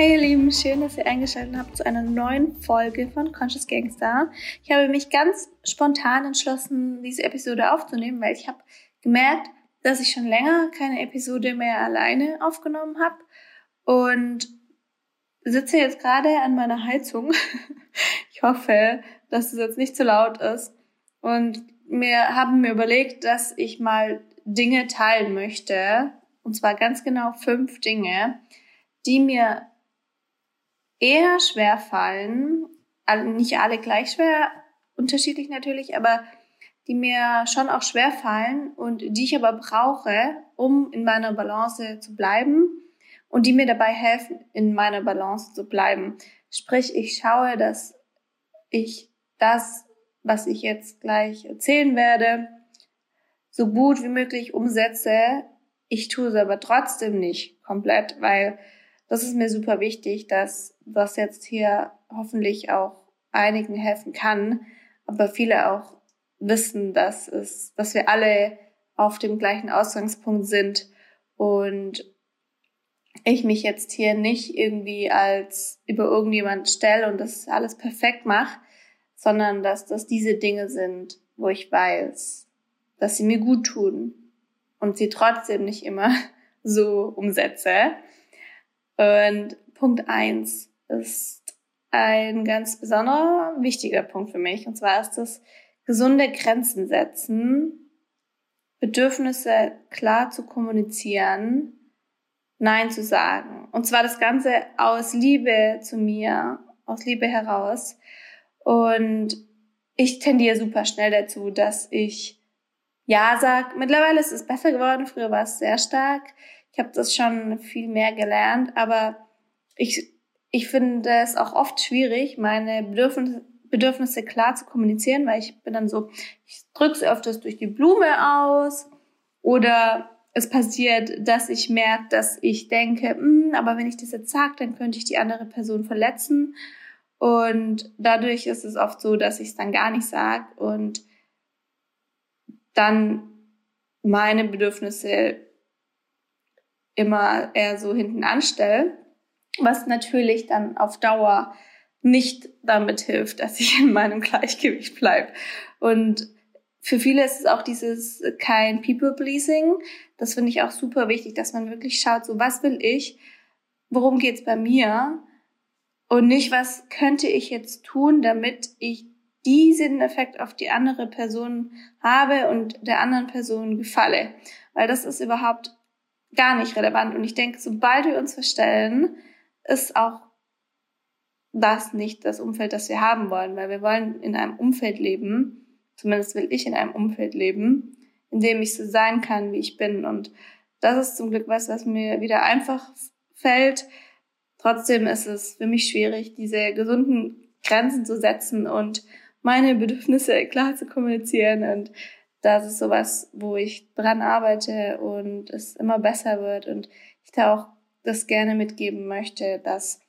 Hey ihr Lieben, schön, dass ihr eingeschaltet habt zu einer neuen Folge von Conscious Gangster. Ich habe mich ganz spontan entschlossen, diese Episode aufzunehmen, weil ich habe gemerkt, dass ich schon länger keine Episode mehr alleine aufgenommen habe und sitze jetzt gerade an meiner Heizung. Ich hoffe, dass es jetzt nicht zu laut ist. Und mir haben mir überlegt, dass ich mal Dinge teilen möchte. Und zwar ganz genau fünf Dinge, die mir eher schwer fallen. Nicht alle gleich schwer, unterschiedlich natürlich, aber die mir schon auch schwer fallen und die ich aber brauche, um in meiner Balance zu bleiben und die mir dabei helfen, in meiner Balance zu bleiben. Sprich, ich schaue, dass ich das, was ich jetzt gleich erzählen werde, so gut wie möglich umsetze. Ich tue es aber trotzdem nicht komplett, weil das ist mir super wichtig, dass das jetzt hier hoffentlich auch einigen helfen kann, aber viele auch wissen, dass es, dass wir alle auf dem gleichen Ausgangspunkt sind und ich mich jetzt hier nicht irgendwie als über irgendjemand stelle und das alles perfekt mache, sondern dass das diese Dinge sind, wo ich weiß, dass sie mir gut tun und sie trotzdem nicht immer so umsetze. Und Punkt eins ist ein ganz besonderer, wichtiger Punkt für mich. Und zwar ist das gesunde Grenzen setzen, Bedürfnisse klar zu kommunizieren, Nein zu sagen. Und zwar das Ganze aus Liebe zu mir, aus Liebe heraus. Und ich tendiere super schnell dazu, dass ich Ja sag. Mittlerweile ist es besser geworden. Früher war es sehr stark. Ich habe das schon viel mehr gelernt, aber ich, ich finde es auch oft schwierig, meine Bedürfnisse, Bedürfnisse klar zu kommunizieren, weil ich bin dann so, ich drücke es öfters durch die Blume aus oder es passiert, dass ich merke, dass ich denke, hm, aber wenn ich das jetzt sage, dann könnte ich die andere Person verletzen. Und dadurch ist es oft so, dass ich es dann gar nicht sage und dann meine Bedürfnisse immer eher so hinten anstelle, was natürlich dann auf Dauer nicht damit hilft, dass ich in meinem Gleichgewicht bleibe. Und für viele ist es auch dieses kein People-Pleasing. Das finde ich auch super wichtig, dass man wirklich schaut, so was will ich, worum geht's bei mir und nicht, was könnte ich jetzt tun, damit ich diesen Effekt auf die andere Person habe und der anderen Person gefalle. Weil das ist überhaupt gar nicht relevant. Und ich denke, sobald wir uns verstellen, ist auch das nicht das Umfeld, das wir haben wollen, weil wir wollen in einem Umfeld leben, Zumindest will ich in einem Umfeld leben, in dem ich so sein kann, wie ich bin. Und das ist zum Glück was, was mir wieder einfach fällt. Trotzdem ist es für mich schwierig, diese gesunden Grenzen zu setzen und meine Bedürfnisse klar zu kommunizieren. Und das ist sowas, wo ich dran arbeite und es immer besser wird. Und ich da auch das gerne mitgeben möchte, dass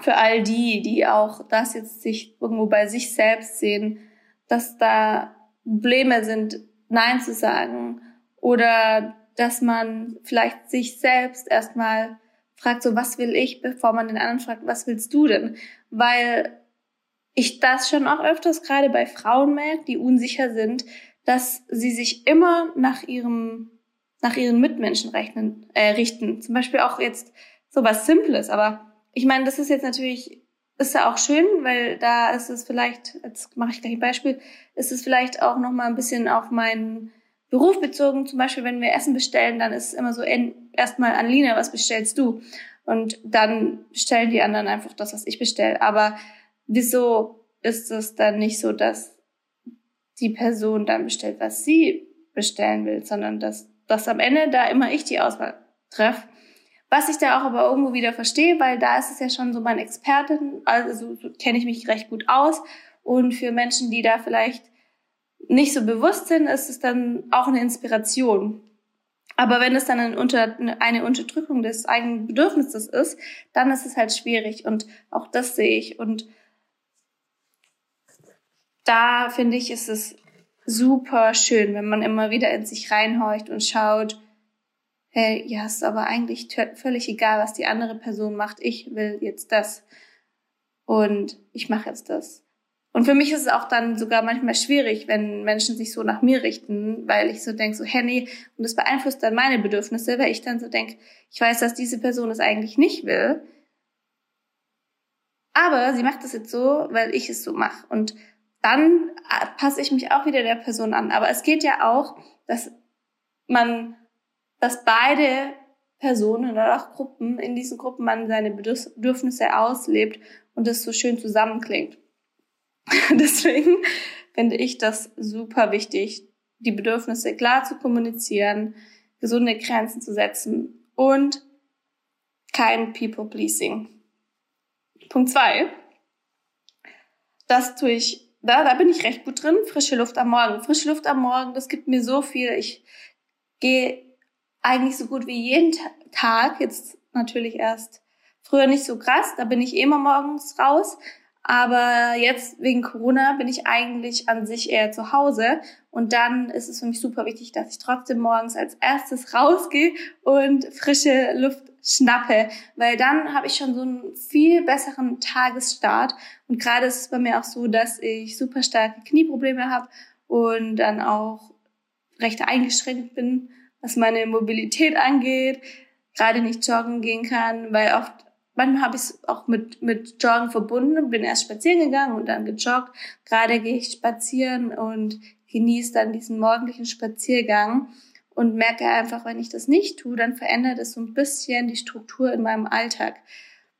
für all die, die auch das jetzt sich irgendwo bei sich selbst sehen, dass da Probleme sind, Nein zu sagen oder dass man vielleicht sich selbst erstmal fragt, so was will ich, bevor man den anderen fragt, was willst du denn? Weil ich das schon auch öfters gerade bei Frauen merke, die unsicher sind, dass sie sich immer nach ihrem, nach ihren Mitmenschen rechnen, äh, richten. Zum Beispiel auch jetzt so was Simples. Aber ich meine, das ist jetzt natürlich ist ja auch schön, weil da ist es vielleicht, jetzt mache ich gleich ein Beispiel, ist es vielleicht auch noch mal ein bisschen auf meinen Beruf bezogen. Zum Beispiel, wenn wir Essen bestellen, dann ist es immer so, erstmal an Lina, was bestellst du? Und dann bestellen die anderen einfach das, was ich bestelle. Aber wieso ist es dann nicht so, dass die Person dann bestellt, was sie bestellen will, sondern dass, dass am Ende da immer ich die Auswahl treffe was ich da auch aber irgendwo wieder verstehe, weil da ist es ja schon so mein Experten, also so kenne ich mich recht gut aus. Und für Menschen, die da vielleicht nicht so bewusst sind, ist es dann auch eine Inspiration. Aber wenn es dann eine, Unter eine Unterdrückung des eigenen Bedürfnisses ist, dann ist es halt schwierig. Und auch das sehe ich. Und da finde ich, ist es super schön, wenn man immer wieder in sich reinhorcht und schaut, hey, ja, ist aber eigentlich völlig egal, was die andere Person macht. Ich will jetzt das. Und ich mache jetzt das. Und für mich ist es auch dann sogar manchmal schwierig, wenn Menschen sich so nach mir richten, weil ich so denke, so, hä, nee, und das beeinflusst dann meine Bedürfnisse, weil ich dann so denke, ich weiß, dass diese Person es eigentlich nicht will. Aber sie macht das jetzt so, weil ich es so mache. Und dann äh, passe ich mich auch wieder der Person an. Aber es geht ja auch, dass man dass beide Personen oder auch Gruppen, in diesen Gruppen man seine Bedürfnisse auslebt und das so schön zusammenklingt. Deswegen finde ich das super wichtig, die Bedürfnisse klar zu kommunizieren, gesunde Grenzen zu setzen und kein People-Pleasing. Punkt zwei. Das tue ich, da, da bin ich recht gut drin. Frische Luft am Morgen. Frische Luft am Morgen, das gibt mir so viel. Ich gehe eigentlich so gut wie jeden Tag, jetzt natürlich erst früher nicht so krass, da bin ich eh immer morgens raus, aber jetzt wegen Corona bin ich eigentlich an sich eher zu Hause und dann ist es für mich super wichtig, dass ich trotzdem morgens als erstes rausgehe und frische Luft schnappe, weil dann habe ich schon so einen viel besseren Tagesstart und gerade ist es bei mir auch so, dass ich super starke Knieprobleme habe und dann auch recht eingeschränkt bin was meine Mobilität angeht, gerade nicht joggen gehen kann, weil oft, manchmal habe ich es auch mit, mit Joggen verbunden, bin erst spazieren gegangen und dann gejoggt. Gerade gehe ich spazieren und genieße dann diesen morgendlichen Spaziergang und merke einfach, wenn ich das nicht tue, dann verändert es so ein bisschen die Struktur in meinem Alltag,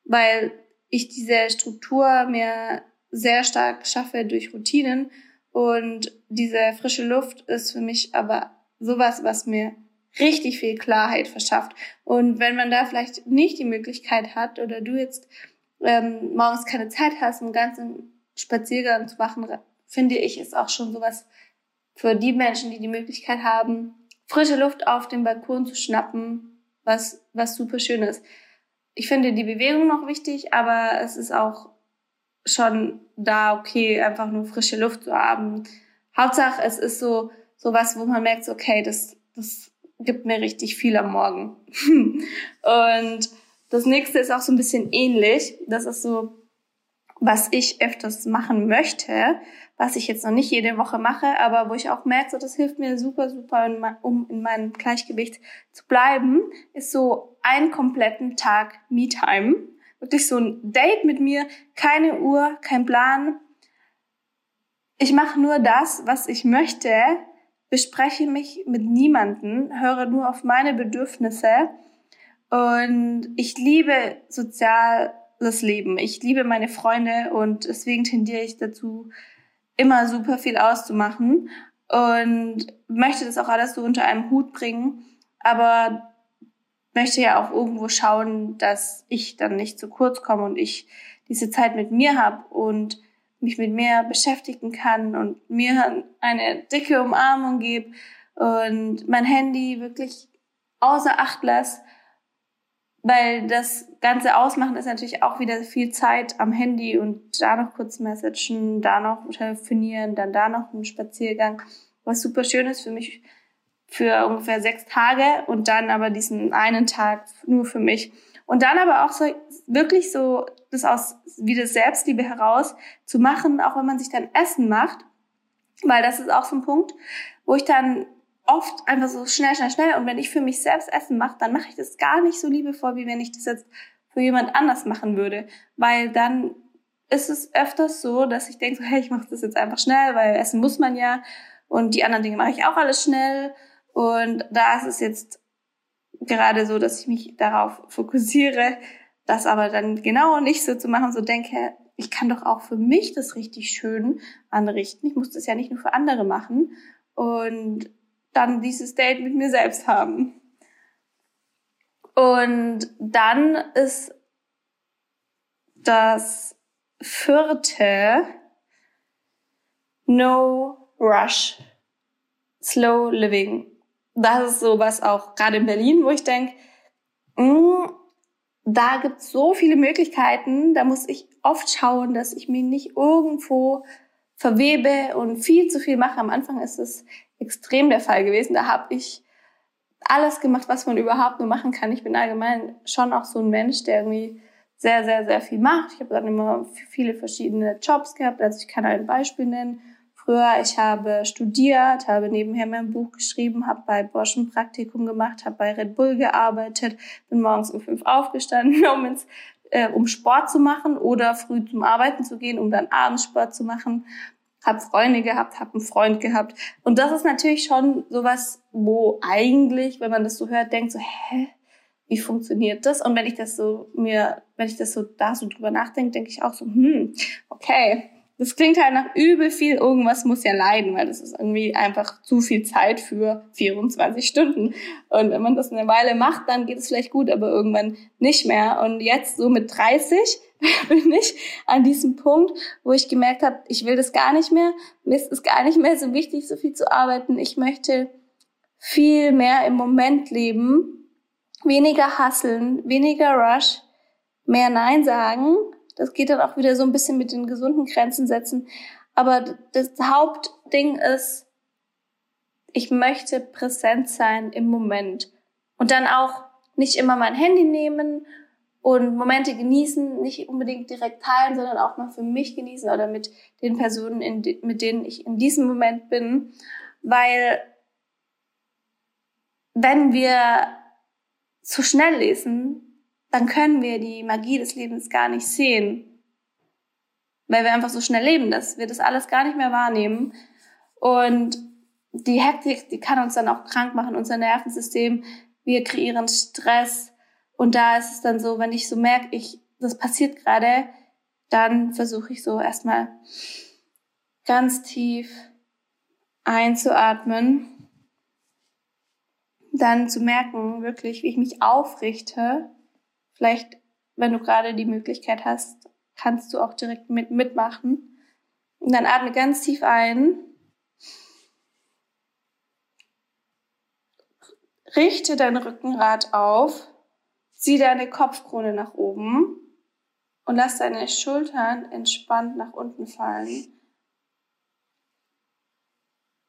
weil ich diese Struktur mir sehr stark schaffe durch Routinen und diese frische Luft ist für mich aber sowas, was mir richtig viel Klarheit verschafft. Und wenn man da vielleicht nicht die Möglichkeit hat oder du jetzt ähm, morgens keine Zeit hast, einen ganzen Spaziergang zu machen, finde ich, ist auch schon sowas für die Menschen, die die Möglichkeit haben, frische Luft auf dem Balkon zu schnappen, was, was super schön ist. Ich finde die Bewegung noch wichtig, aber es ist auch schon da okay, einfach nur frische Luft zu haben. Hauptsache, es ist so, so was, wo man merkt, okay, das, das gibt mir richtig viel am Morgen. und das nächste ist auch so ein bisschen ähnlich. Das ist so, was ich öfters machen möchte, was ich jetzt noch nicht jede Woche mache, aber wo ich auch merke, so, das hilft mir super, super, um in meinem Gleichgewicht zu bleiben, ist so einen kompletten Tag Me-Time. Wirklich so ein Date mit mir, keine Uhr, kein Plan. Ich mache nur das, was ich möchte bespreche mich mit niemanden, höre nur auf meine Bedürfnisse und ich liebe soziales Leben. Ich liebe meine Freunde und deswegen tendiere ich dazu, immer super viel auszumachen und möchte das auch alles so unter einem Hut bringen, aber möchte ja auch irgendwo schauen, dass ich dann nicht zu kurz komme und ich diese Zeit mit mir habe und mich mit mir beschäftigen kann und mir eine dicke Umarmung gebe und mein Handy wirklich außer Acht lasse, weil das ganze Ausmachen ist natürlich auch wieder viel Zeit am Handy und da noch kurz messagen, da noch telefonieren, dann da noch einen Spaziergang, was super schön ist für mich für ungefähr sechs Tage und dann aber diesen einen Tag nur für mich. Und dann aber auch so wirklich so das aus wie das Selbstliebe heraus zu machen, auch wenn man sich dann Essen macht, weil das ist auch so ein Punkt, wo ich dann oft einfach so schnell, schnell, schnell. Und wenn ich für mich selbst Essen mache, dann mache ich das gar nicht so liebevoll, wie wenn ich das jetzt für jemand anders machen würde, weil dann ist es öfters so, dass ich denke, so, hey, ich mache das jetzt einfach schnell, weil Essen muss man ja. Und die anderen Dinge mache ich auch alles schnell. Und da ist es jetzt gerade so, dass ich mich darauf fokussiere, das aber dann genau nicht so zu machen, so denke, ich kann doch auch für mich das richtig schön anrichten. Ich muss das ja nicht nur für andere machen. Und dann dieses Date mit mir selbst haben. Und dann ist das vierte No Rush, Slow Living das ist sowas auch gerade in Berlin, wo ich denke, mm, da gibt es so viele Möglichkeiten, da muss ich oft schauen, dass ich mich nicht irgendwo verwebe und viel zu viel mache. Am Anfang ist es extrem der Fall gewesen. Da habe ich alles gemacht, was man überhaupt nur machen kann. Ich bin allgemein schon auch so ein Mensch, der irgendwie sehr, sehr, sehr viel macht. Ich habe dann immer viele verschiedene Jobs gehabt. Also ich kann ein Beispiel nennen. Früher, ich habe studiert, habe nebenher mein Buch geschrieben, habe bei Bosch ein Praktikum gemacht, habe bei Red Bull gearbeitet, bin morgens um fünf aufgestanden, um ins äh, um Sport zu machen oder früh zum Arbeiten zu gehen, um dann abends Sport zu machen. Hab Freunde gehabt, hab einen Freund gehabt. Und das ist natürlich schon sowas, wo eigentlich, wenn man das so hört, denkt so, hä, wie funktioniert das? Und wenn ich das so mir, wenn ich das so da so drüber nachdenke, denke ich auch so, hm, okay, das klingt halt nach übel viel, irgendwas muss ja leiden, weil das ist irgendwie einfach zu viel Zeit für 24 Stunden. Und wenn man das eine Weile macht, dann geht es vielleicht gut, aber irgendwann nicht mehr. Und jetzt so mit 30 bin ich an diesem Punkt, wo ich gemerkt habe, ich will das gar nicht mehr. Mir ist es gar nicht mehr so wichtig, so viel zu arbeiten. Ich möchte viel mehr im Moment leben, weniger hasseln, weniger Rush, mehr Nein sagen das geht dann auch wieder so ein bisschen mit den gesunden Grenzen setzen. Aber das Hauptding ist, ich möchte präsent sein im Moment. Und dann auch nicht immer mein Handy nehmen und Momente genießen, nicht unbedingt direkt teilen, sondern auch mal für mich genießen oder mit den Personen, in, mit denen ich in diesem Moment bin. Weil wenn wir zu schnell lesen, dann können wir die Magie des Lebens gar nicht sehen. Weil wir einfach so schnell leben, dass wir das alles gar nicht mehr wahrnehmen. Und die Hektik, die kann uns dann auch krank machen, unser Nervensystem. Wir kreieren Stress. Und da ist es dann so, wenn ich so merke, ich, das passiert gerade, dann versuche ich so erstmal ganz tief einzuatmen. Dann zu merken, wirklich, wie ich mich aufrichte Vielleicht, wenn du gerade die Möglichkeit hast, kannst du auch direkt mit mitmachen. Und dann atme ganz tief ein. Richte dein Rückenrad auf. Zieh deine Kopfkrone nach oben und lass deine Schultern entspannt nach unten fallen.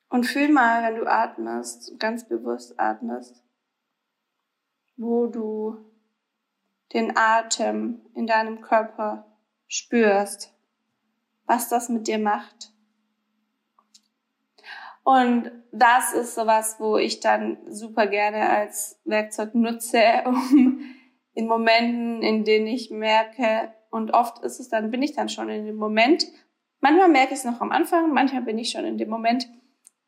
Und fühl mal, wenn du atmest, ganz bewusst atmest, wo du den Atem in deinem Körper spürst, was das mit dir macht. Und das ist sowas, wo ich dann super gerne als Werkzeug nutze, um in Momenten, in denen ich merke, und oft ist es dann, bin ich dann schon in dem Moment, manchmal merke ich es noch am Anfang, manchmal bin ich schon in dem Moment,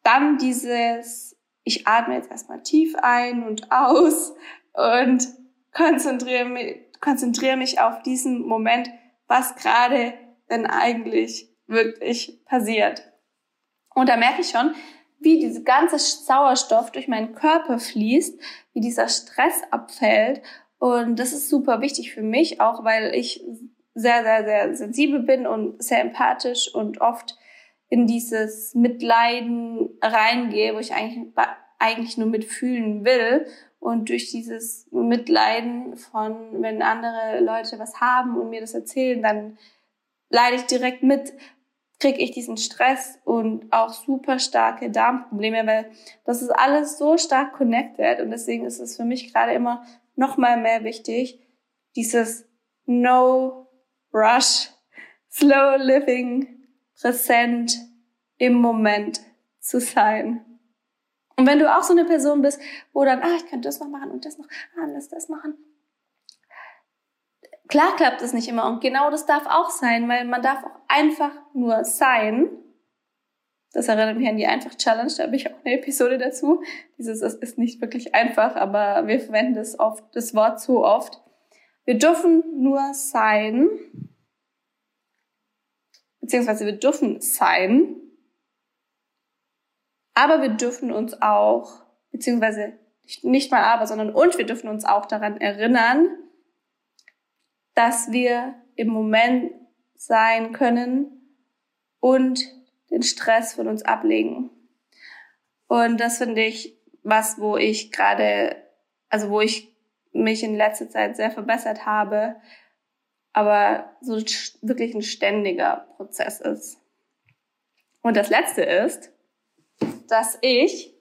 dann dieses, ich atme jetzt erstmal tief ein und aus und konzentriere mich, konzentriere mich auf diesen Moment, was gerade denn eigentlich wirklich passiert. Und da merke ich schon, wie diese ganze Sauerstoff durch meinen Körper fließt, wie dieser Stress abfällt. Und das ist super wichtig für mich, auch weil ich sehr, sehr, sehr sensibel bin und sehr empathisch und oft in dieses Mitleiden reingehe, wo ich eigentlich, eigentlich nur mitfühlen will. Und durch dieses Mitleiden von, wenn andere Leute was haben und mir das erzählen, dann leide ich direkt mit, kriege ich diesen Stress und auch super starke Darmprobleme, weil das ist alles so stark connected und deswegen ist es für mich gerade immer noch mal mehr wichtig, dieses No Rush, Slow Living, präsent im Moment zu sein. Und wenn du auch so eine Person bist, wo dann, ah, ich könnte das noch machen und das noch, ah, lass das machen. Klar klappt es nicht immer und genau das darf auch sein, weil man darf auch einfach nur sein. Das erinnert mich an die Einfach-Challenge, da habe ich auch eine Episode dazu. Dieses das ist nicht wirklich einfach, aber wir verwenden das oft, das Wort so oft. Wir dürfen nur sein, beziehungsweise wir dürfen sein, aber wir dürfen uns auch, beziehungsweise nicht mal aber, sondern und wir dürfen uns auch daran erinnern, dass wir im Moment sein können und den Stress von uns ablegen. Und das finde ich was, wo ich gerade, also wo ich mich in letzter Zeit sehr verbessert habe, aber so wirklich ein ständiger Prozess ist. Und das letzte ist, dass ich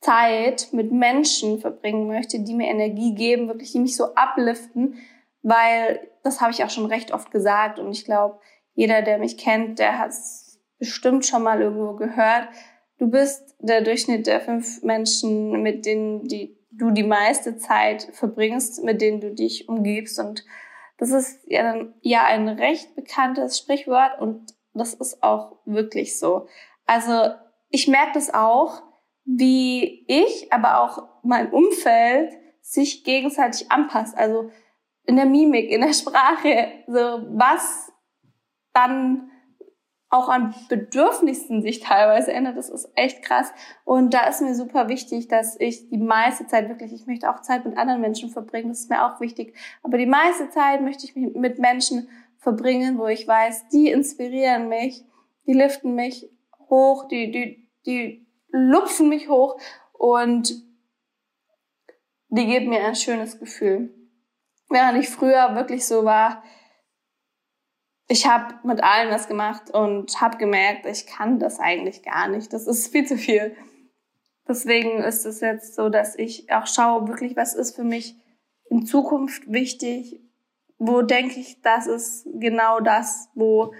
Zeit mit Menschen verbringen möchte, die mir Energie geben, wirklich die mich so upliften, weil das habe ich auch schon recht oft gesagt und ich glaube, jeder, der mich kennt, der hat es bestimmt schon mal irgendwo gehört. Du bist der Durchschnitt der fünf Menschen, mit denen die, du die meiste Zeit verbringst, mit denen du dich umgibst und das ist ja, ja ein recht bekanntes Sprichwort und das ist auch wirklich so. Also ich merke das auch, wie ich, aber auch mein Umfeld sich gegenseitig anpasst. Also in der Mimik, in der Sprache, so was dann auch an Bedürfnissen sich teilweise ändert. Das ist echt krass. Und da ist mir super wichtig, dass ich die meiste Zeit wirklich, ich möchte auch Zeit mit anderen Menschen verbringen, das ist mir auch wichtig. Aber die meiste Zeit möchte ich mit Menschen verbringen, wo ich weiß, die inspirieren mich, die liften mich hoch, die, die, die lupfen mich hoch und die geben mir ein schönes Gefühl. Während ich früher wirklich so war, ich habe mit allen was gemacht und habe gemerkt, ich kann das eigentlich gar nicht. Das ist viel zu viel. Deswegen ist es jetzt so, dass ich auch schaue, wirklich, was ist für mich in Zukunft wichtig? Wo denke ich, das ist genau das, wo,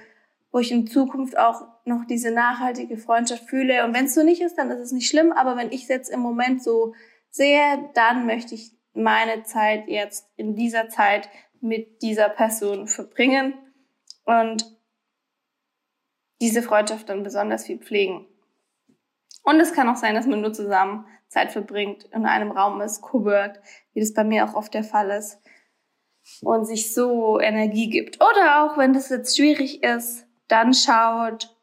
wo ich in Zukunft auch noch diese nachhaltige Freundschaft fühle. Und wenn es so nicht ist, dann ist es nicht schlimm. Aber wenn ich es jetzt im Moment so sehe, dann möchte ich meine Zeit jetzt in dieser Zeit mit dieser Person verbringen und diese Freundschaft dann besonders viel pflegen. Und es kann auch sein, dass man nur zusammen Zeit verbringt, in einem Raum ist, co-workt, wie das bei mir auch oft der Fall ist, und sich so Energie gibt. Oder auch, wenn das jetzt schwierig ist, dann schaut,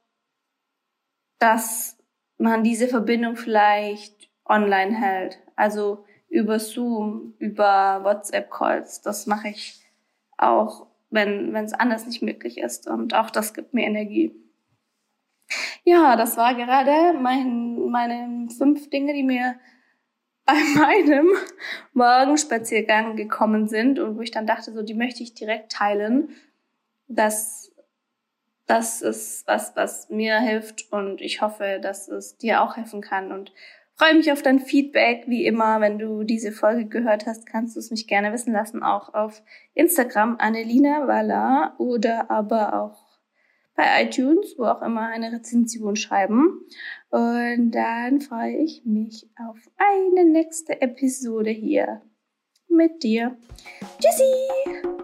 dass man diese Verbindung vielleicht online hält. Also über Zoom, über WhatsApp-Calls. Das mache ich auch, wenn es anders nicht möglich ist. Und auch das gibt mir Energie. Ja, das war gerade mein, meine fünf Dinge, die mir bei meinem Morgenspaziergang gekommen sind und wo ich dann dachte, so, die möchte ich direkt teilen. Das das ist was, was mir hilft und ich hoffe, dass es dir auch helfen kann und freue mich auf dein Feedback. Wie immer, wenn du diese Folge gehört hast, kannst du es mich gerne wissen lassen, auch auf Instagram Annelina Walla oder aber auch bei iTunes, wo auch immer eine Rezension schreiben. Und dann freue ich mich auf eine nächste Episode hier mit dir. Tschüssi!